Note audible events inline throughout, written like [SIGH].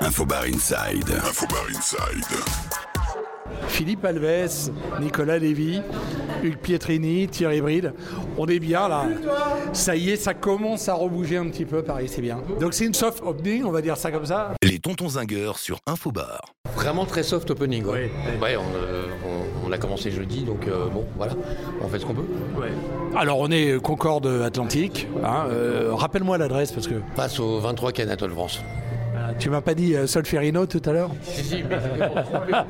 Infobar Inside. Infobar Inside. Philippe Alves, Nicolas Lévy, Hugues Pietrini, Thierry Bride. On est bien là. Ça y est, ça commence à rebouger un petit peu, Paris, c'est bien. Donc c'est une soft opening, on va dire ça comme ça. Les tontons zingueurs sur Infobar. Vraiment très soft opening. Ouais, Oui, Ouais, on, euh, on- on a commencé jeudi, donc euh, bon, voilà, on fait ce qu'on peut. Alors on est Concorde Atlantique. hein, euh, Rappelle-moi l'adresse parce que Passe au 23 quai Anatole France. Tu m'as pas dit euh, Solferino tout à l'heure Si, si, mais c'était pour se tromper. [LAUGHS]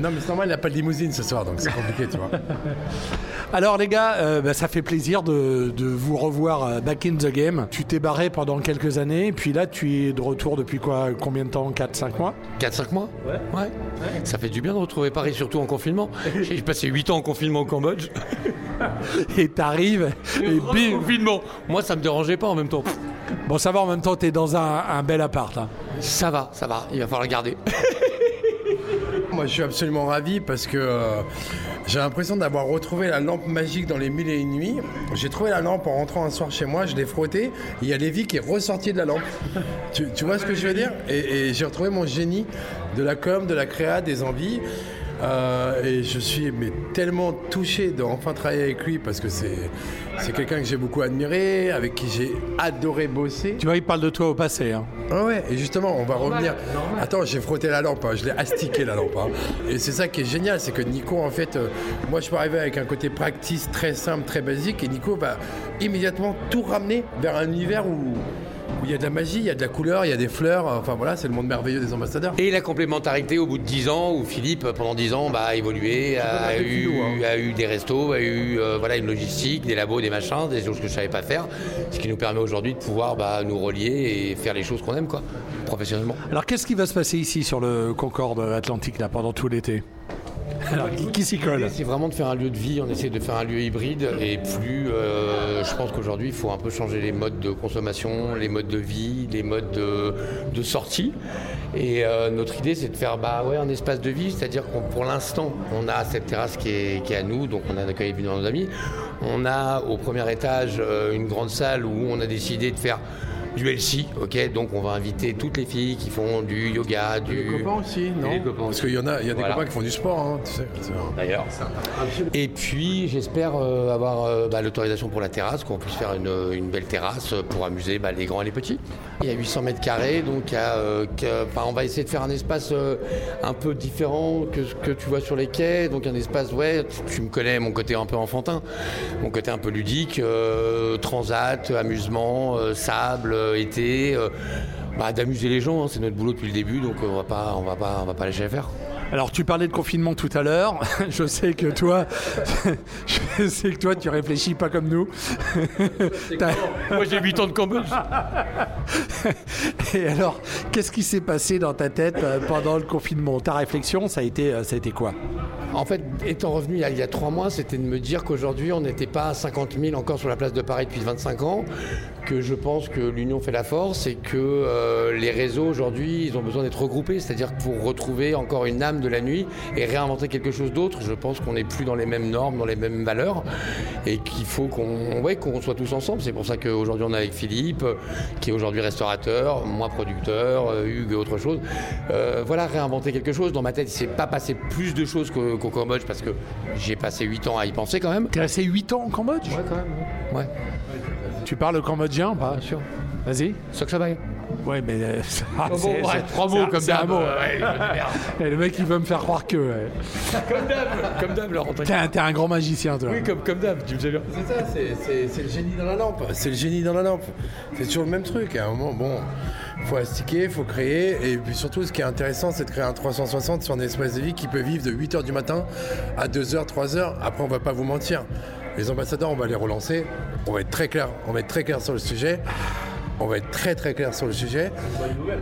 Non, mais c'est normal, il n'a pas de limousine ce soir, donc c'est compliqué, tu vois. [LAUGHS] Alors les gars, euh, bah, ça fait plaisir de, de vous revoir euh, back in the game. Tu t'es barré pendant quelques années, puis là tu es de retour depuis quoi Combien de temps? 4-5 mois? 4-5 mois? Ouais. Ça fait du bien de retrouver Paris, surtout en confinement. J'ai passé 8 ans en confinement au Cambodge. [LAUGHS] Et t'arrives et bim Confinement Moi, ça me dérangeait pas en même temps. Bon ça va en même temps, t'es dans un, un bel appart hein. Ça va, ça va, il va falloir le garder. [LAUGHS] Moi, je suis absolument ravi parce que euh, j'ai l'impression d'avoir retrouvé la lampe magique dans les mille et une nuits. J'ai trouvé la lampe en rentrant un soir chez moi, je l'ai frottée, il y a Lévi qui est ressorti de la lampe. Tu, vois ce que je veux dire? Et, et j'ai retrouvé mon génie de la com, de la créa, des envies. Euh, et je suis mais, tellement touché de enfin travailler avec lui parce que c'est c'est quelqu'un que j'ai beaucoup admiré, avec qui j'ai adoré bosser. Tu vois, il parle de toi au passé. hein. Ah ouais, et justement, on va revenir. Attends, j'ai frotté la lampe, hein, je l'ai astiqué la lampe. hein. Et c'est ça qui est génial, c'est que Nico, en fait, euh, moi je peux arriver avec un côté practice très simple, très basique, et Nico va immédiatement tout ramener vers un univers où où il y a de la magie, il y a de la couleur, il y a des fleurs. Enfin voilà, c'est le monde merveilleux des ambassadeurs. Et la complémentarité au bout de 10 ans, où Philippe, pendant 10 ans, bah, a évolué, a, eu, hein. a eu des restos, a eu euh, voilà, une logistique, des labos, des machins, des choses que je savais pas faire. Ce qui nous permet aujourd'hui de pouvoir bah, nous relier et faire les choses qu'on aime, quoi, professionnellement. Alors qu'est-ce qui va se passer ici sur le Concorde Atlantique là pendant tout l'été? Alors qui, s'y colle C'est vraiment de faire un lieu de vie, on essaie de faire un lieu hybride et plus, euh, je pense qu'aujourd'hui il faut un peu changer les modes de consommation, les modes de vie, les modes de, de sortie. Et euh, notre idée c'est de faire bah, ouais, un espace de vie, c'est-à-dire qu'on pour l'instant on a cette terrasse qui est, qui est à nous, donc on a accueilli nos amis. On a au premier étage euh, une grande salle où on a décidé de faire du LC, ok, donc on va inviter toutes les filles qui font du yoga, du... Les copains aussi, non les copains Parce qu'il y en a, il y a des Voilà. copains qui font du sport, hein, tu sais. c'est- d'ailleurs. Et puis j'espère euh, avoir euh, bah, l'autorisation pour la terrasse, qu'on puisse faire une, une belle terrasse pour amuser bah, les grands et les petits. Il y a 800 mètres carrés, donc euh, on va essayer de faire un espace euh, un peu différent que ce que tu vois sur les quais. Donc un espace, ouais, tu, me connais, mon côté un peu enfantin, mon côté un peu ludique, euh, transat, amusement, sable, été. bah, d'amuser les gens, hein, c'est notre boulot depuis le début, donc on va pas, on va pas, on va pas lâcher faire. Alors tu parlais de confinement tout à l'heure. [LAUGHS] Je sais que toi, [LAUGHS] je sais que toi tu réfléchis pas comme nous. Moi j'ai 8 ans de Cambodge. [LAUGHS] Et alors, qu'est-ce qui s'est passé dans ta tête euh, pendant le confinement? Ta réflexion, ça a été, euh, ça a été quoi? En fait, étant revenu il y a, il y a trois mois, c'était de me dire qu'aujourd'hui, on n'était pas à 50 000 encore sur la place de Paris depuis 25 ans, que je pense que l'union fait la force et que euh, les réseaux aujourd'hui, ils ont besoin d'être regroupés, c'est-à-dire pour retrouver encore une âme de la nuit et réinventer quelque chose d'autre, je pense qu'on n'est plus dans les mêmes normes, dans les mêmes valeurs et qu'il faut qu'on ouais, qu'on soit tous ensemble. C'est pour ça qu'aujourd'hui, on est avec Philippe, qui est aujourd'hui restaurateur, moi producteur, euh, Hugues et autre chose. Euh, voilà, réinventer quelque chose. Dans ma tête, il s'est pas passé plus de choses qu'au Cambodge parce que j'ai passé 8 ans à y penser quand même. T'es resté 8 ans au Cambodge? Quand même. Ouais, Tu parles cambodgien bien sûr. Vas-y. Ça Ouais, mais euh, ah, Bon, ouais, trois mots comme d'hab. ouais, [LAUGHS] le mec, il veut me faire croire que. ouais. comme d'hab, comme d'hab, Laurent. T'es un, t'es un grand magicien, toi. Oui, comme, comme d'hab, tu me sais bien. C'est ça, c'est- le génie dans la lampe. C'est le génie dans la lampe. C'est toujours le même truc. À un moment, bon, faut astiquer, faut créer. Et puis surtout, ce qui est intéressant, c'est de créer un 360 sur un espace de vie qui peut vivre de 8h du matin à 2h, 3h. Après, on va pas vous mentir. Les ambassadeurs, on va les relancer. On va être très clair. On va être très clair sur le sujet. On va être très très clair sur le sujet.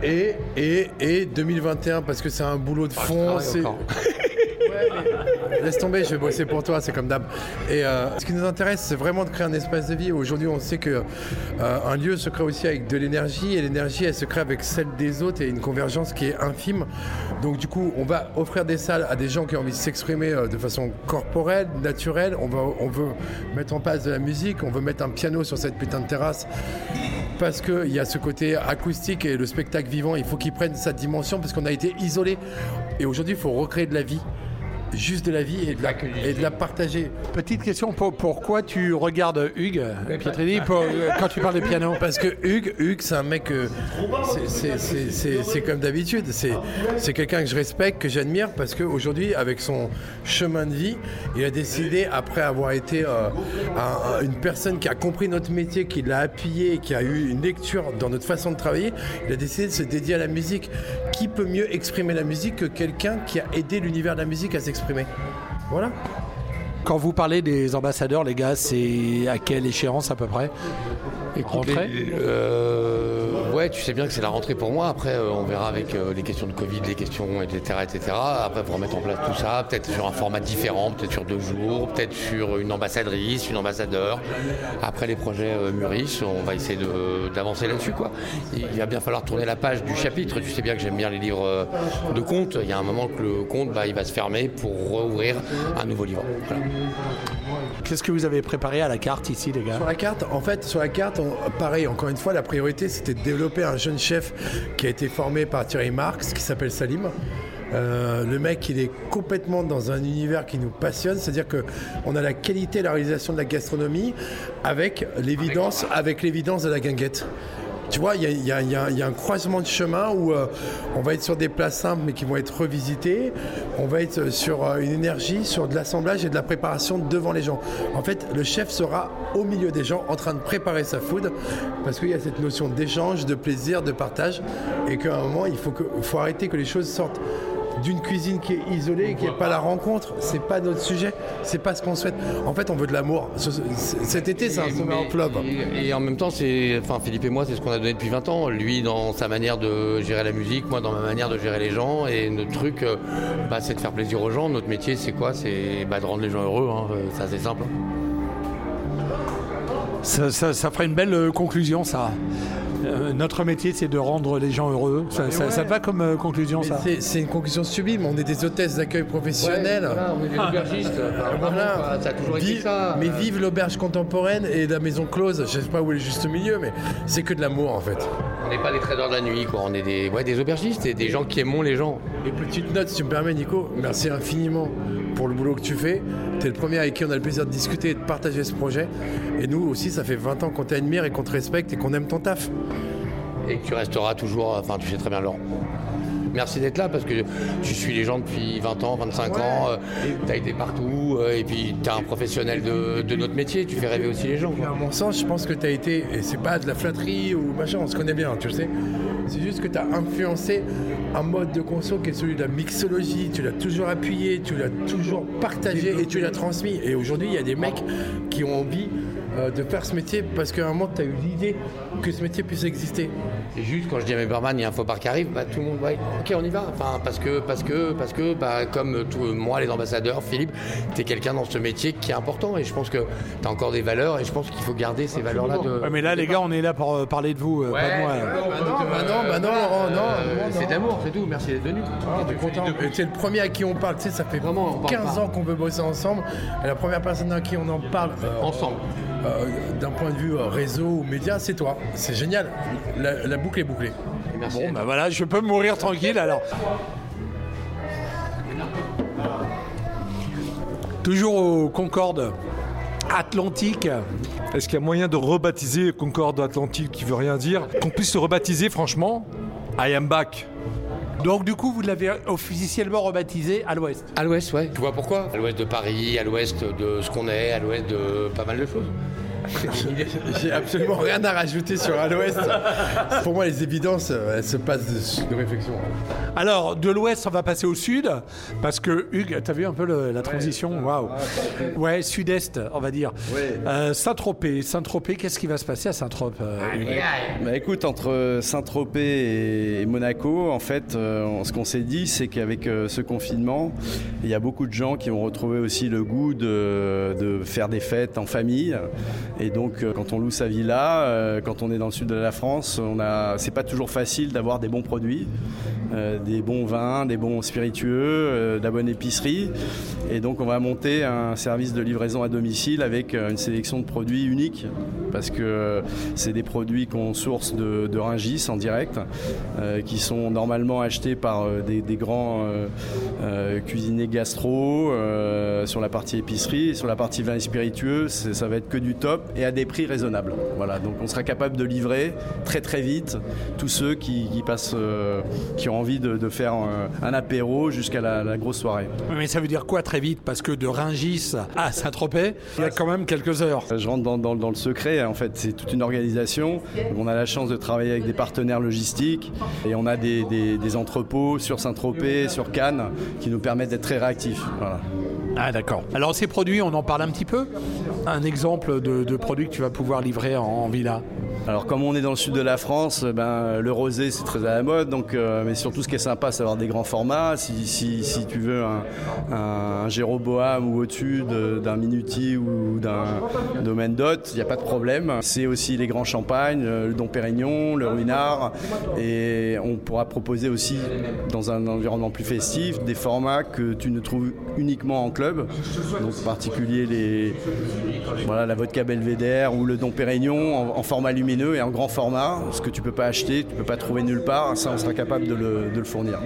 Et, et, et 2021, parce que c'est un boulot de fond. c'est- encore. [LAUGHS] Laisse tomber, je vais bosser pour toi, c'est comme d'hab. Et euh, ce qui nous intéresse, c'est vraiment de créer un espace de vie. Aujourd'hui, on sait que euh, un lieu se crée aussi avec de l'énergie, et l'énergie, elle se crée avec celle des autres, et une convergence qui est infime. Donc, du coup, on va offrir des salles à des gens qui ont envie de s'exprimer euh, de façon corporelle, naturelle. On, va, on veut mettre en place de la musique, on veut mettre un piano sur cette putain de terrasse parce qu'il y a ce côté acoustique et le spectacle vivant, il faut qu'il prenne sa dimension parce qu'on a été isolé. Et aujourd'hui, il faut recréer de la vie juste de la vie et de la, et de la partager. Petite question, pourquoi tu regardes Hugues Pietrini euh, quand tu parles de piano Parce que Hugues, Hugues c'est un mec, c'est comme d'habitude, c'est quelqu'un que je respecte, que j'admire, parce qu'aujourd'hui, avec son chemin de vie, il a décidé, après avoir été euh, une personne qui a compris notre métier, qui l'a appuyé, qui a eu une lecture dans notre façon de travailler, il a décidé de se dédier à la musique. Qui peut mieux exprimer la musique que quelqu'un qui a aidé l'univers de la musique à s'exprimer? Voilà. Quand vous parlez des ambassadeurs, les gars, c'est à quelle échéance à peu près? Rentrée? euh, Ouais, tu sais bien que c'est la rentrée pour moi. Après, euh, on verra avec euh, les questions de Covid, les questions, etc., etc. Après, pour mettre en place tout ça, peut-être sur un format différent, peut-être sur deux jours, peut-être sur une ambassadrice, une ambassadeur. Après, les projets mûrissent, on va essayer d'avancer là-dessus, quoi. Il va bien falloir tourner la page du chapitre. Tu sais bien que j'aime bien les livres de contes. Il y a un moment que le conte, bah, il va se fermer pour rouvrir un nouveau livre. Qu'est-ce que vous avez préparé à la carte ici, les gars? Sur la carte, en fait, sur la carte, pareil, encore une fois, la priorité, c'était de développer un jeune chef qui a été formé par Thierry Marx, qui s'appelle Salim. Euh, le mec, il est complètement dans un univers qui nous passionne, c'est-à-dire qu'on a la qualité et la réalisation de la gastronomie avec l'évidence, avec l'évidence de la guinguette. Tu vois, il y, a, un croisement de chemin où euh, on va être sur des places simples mais qui vont être revisitées. On va être sur euh, une énergie, sur de l'assemblage et de la préparation devant les gens. En fait, le chef sera au milieu des gens en train de préparer sa food parce qu'il y a cette notion d'échange, de plaisir, de partage et qu'à un moment, il faut arrêter que les choses sortent d'une cuisine qui est isolée, qui n'est pas la rencontre. C'est pas notre sujet. C'est pas ce qu'on souhaite. En fait, on veut de l'amour. Cet été, c'est un sommet en club. Et, en même temps, c'est, enfin, Philippe et moi, c'est ce qu'on a donné depuis 20 ans. Lui, dans sa manière de gérer la musique, moi, dans ma manière de gérer les gens. Et notre truc, euh, bah, c'est de faire plaisir aux gens. Notre métier, c'est quoi? C'est bah, de rendre les gens heureux. Hein. Ça, c'est simple. Ça, ça, ça, ferait une belle euh, conclusion, ça. Euh, notre métier, c'est de rendre les gens heureux. Ça, va comme euh, conclusion, ça C'est une conclusion sublime. On est des hôtesses d'accueil professionnelles. on est des aubergistes. Ça a toujours été ça. Mais vive l'auberge contemporaine et la maison close. Je ne sais pas où est le juste milieu, mais c'est que de l'amour, en fait. On n'est pas des traders de la nuit, quoi. On est des, ouais, des aubergistes et des gens qui aiment les gens. Et petite note, si tu me permets, Nico, merci infiniment pour le boulot que tu fais. Tu es le premier avec qui on a le plaisir de discuter et de partager ce projet. Et nous aussi, ça fait 20 ans qu'on t'admire et qu'on te respecte et qu'on aime ton taf. Et que tu resteras toujours, enfin tu sais très bien Laurent. Merci d'être là parce que tu suis les gens depuis 20 ans, 25 ans, euh, tu as été partout euh, et puis tu es un professionnel de, notre métier, tu fais rêver aussi les gens. À mon sens, je pense que tu as été, et c'est pas de la flatterie ou machin, on se connaît bien, tu sais. C'est juste que tu as influencé un mode de conso qui est celui de la mixologie, tu l'as toujours appuyé, tu l'as toujours partagé et tu l'as transmis. Et aujourd'hui, il y a des mecs qui ont envie euh, de faire ce métier parce qu'à un moment, tu as eu l'idée que ce métier puisse exister. Et juste quand je dis à mes barman, il y a un faux bar qui arrive, bah, tout le monde, ouais, ok, on y va. Enfin, parce que, parce que, parce que, bah, comme moi, les ambassadeurs, Philippe, tu es quelqu'un dans ce métier qui est important et je pense que tu as encore des valeurs et je pense qu'il faut garder ces valeurs-là. De... mais là, les gars, on est là pour euh, parler de vous, euh, pas de moi. Bah non, bah non, non, C'est d'amour, c'est tout. Merci d'être venu. Ah, c'est le premier à qui on parle. Tu sais, ça fait vraiment 15 ans qu'on veut bosser ensemble. Et la première personne à qui on en parle ensemble. Euh, d'un point de vue euh, réseau ou média, c'est toi. C'est génial. La, boucle est bouclée. Bon, ben voilà, je peux mourir tranquille alors. Toujours au Concorde Atlantique. Est-ce qu'il y a moyen de rebaptiser Concorde Atlantique qui veut rien dire? Qu'on puisse se rebaptiser franchement? I am back. Donc du coup, vous l'avez officiellement rebaptisé à l'ouest À l'ouest, ouais. Tu vois pourquoi? À l'ouest de Paris, à l'ouest de ce qu'on est, à l'ouest de pas mal de choses. J'ai absolument rien à rajouter sur à l'ouest. Pour moi, les évidences, elles se passent de, réflexion. Alors, de l'ouest, on va passer au sud, parce que Hugues, t'as vu un peu la transition Waouh Ouais, sud-est, on va dire. Euh, Saint-Tropez. Saint-Tropez, qu'est-ce qui va se passer à Saint-Tropez euh, bah, Écoute, entre Saint-Tropez et Monaco, en fait, euh, ce qu'on s'est dit, c'est qu'avec ce confinement, il y a beaucoup de gens qui ont retrouvé aussi le goût de, de faire des fêtes en famille. Et donc, euh, quand on loue sa villa, euh, quand on est dans le sud de la France, on a, c'est pas toujours facile d'avoir des bons produits, euh, des bons vins, des bons spiritueux, de la bonne épicerie. Et donc, on va monter un service de livraison à domicile avec une sélection de produits uniques parce que c'est des produits qu'on source de, de Ringis en direct, euh, qui sont normalement achetés par euh, des, des grands euh, euh, cuisiniers gastro euh, sur la partie épicerie. Sur la partie vin et spiritueux, ça va être que du top et à des prix raisonnables. Voilà, donc on sera capable de livrer très très vite tous ceux qui, qui passent, euh, qui ont envie de, de faire euh, un apéro jusqu'à la, la grosse soirée. Mais ça veut dire quoi très vite? Parce que de Ringis à Saint-Tropez, il y a quand même quelques heures. Je rentre dans, dans- dans le secret, en fait, c'est toute une organisation. On a la chance de travailler avec des partenaires logistiques et on a des, entrepôts sur Saint-Tropez, sur Cannes, qui nous permettent d'être très réactifs. Ah d'accord. Alors ces produits, on en parle un petit peu? Un exemple de, produit que tu vas pouvoir livrer en villa? Alors comme on est dans le sud de la France, euh, ben, le rosé c'est très à la mode, donc, euh, mais surtout ce qui est sympa c'est d'avoir des grands formats. Si, si- si tu veux un, un, un ou au-dessus de- d'un Minuti ou d'un domaine d'hôte, il n'y a pas de problème. C'est aussi les grands champagnes, euh, le Dom Pérignon, le Ruinard, et on pourra proposer aussi dans un environnement plus festif des formats que tu ne trouves uniquement en club, donc en particulier les, voilà, la vodka belvédère ou le Dom Pérignon en, en format lumineux et en grand format, ce que tu peux pas acheter, tu peux pas trouver nulle part, ça on sera capable de le, de le fournir.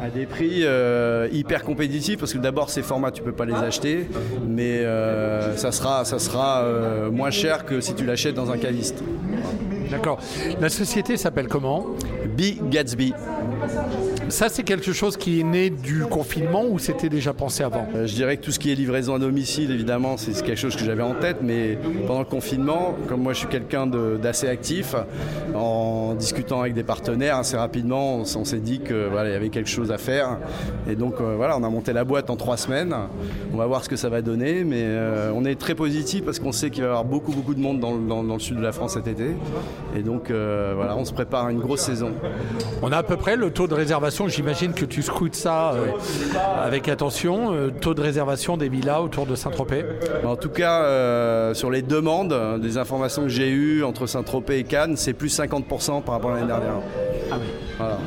À des prix euh, hyper compétitifs, parce que d'abord ces formats tu peux pas les acheter, mais euh, ça sera, ça sera euh, moins cher que si tu l'achètes dans un caviste. D'accord. La société s'appelle comment? Big Gatsby. Ça, c'est quelque chose qui est né du confinement ou c'était déjà pensé avant Euh, Je dirais que tout ce qui est livraison à domicile, évidemment, c'est quelque chose que j'avais en tête, mais pendant le confinement, comme moi je suis quelqu'un d'assez actif, en discutant avec des partenaires, assez rapidement, on, s'est dit qu'il voilà, y avait quelque chose à faire. Et donc euh, voilà, on a monté la boîte en trois semaines. On va voir ce que ça va donner, mais euh, on est très positif parce qu'on sait qu'il va y avoir beaucoup, beaucoup de monde dans, le- dans- dans le sud de la France cet été. Et donc voilà, on se prépare à une grosse saison. On a à peu près le taux de réservation, j'imagine que tu scrutes ça euh, avec attention, euh, taux de réservation des villas autour de Saint-Tropez. En tout cas, euh, sur les demandes, euh, des informations que j'ai eues entre Saint-Tropez et Cannes, c'est plus 50% par rapport à l'année dernière. Voilà.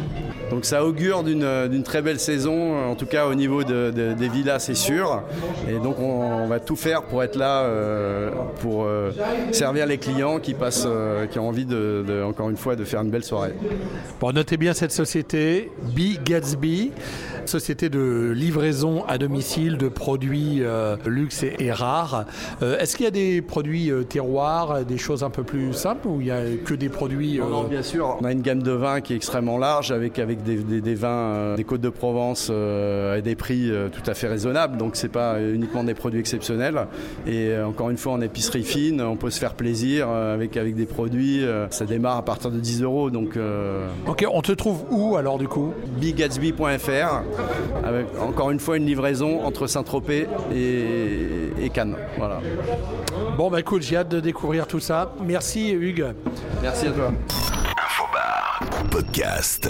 Donc ça augure d'une euh, très belle saison, en tout cas au niveau de- de- des villas, c'est sûr. Et donc on, va tout faire pour être là, euh, pour euh, servir les clients qui passent, euh, qui ont envie de, de- encore une fois, de faire une belle soirée. Bon, notez bien cette société, B Gatsby, société de livraison à domicile de produits euh, luxe et, et rares. Euh, Est-ce qu'il y a des produits euh, terroirs, des choses un peu plus simples ou il y a que des produits Non, bien sûr. On a une gamme de vins qui est extrêmement large avec, avec des, des- des vins des Côtes de Provence à des prix tout à fait raisonnables. Donc c'est pas uniquement des produits exceptionnels. Et encore une fois, en épicerie fine, on peut se faire plaisir avec, avec des produits. ça démarre à partir de 10 euros. Donc Ok, on te trouve où alors du coup? biggatsby.fr avec encore une fois une livraison entre Saint-Tropez et, et Cannes. Voilà. Bon, bah écoute, j'ai hâte de découvrir tout ça. Merci Hugues. Merci à toi. Infobar. Podcast.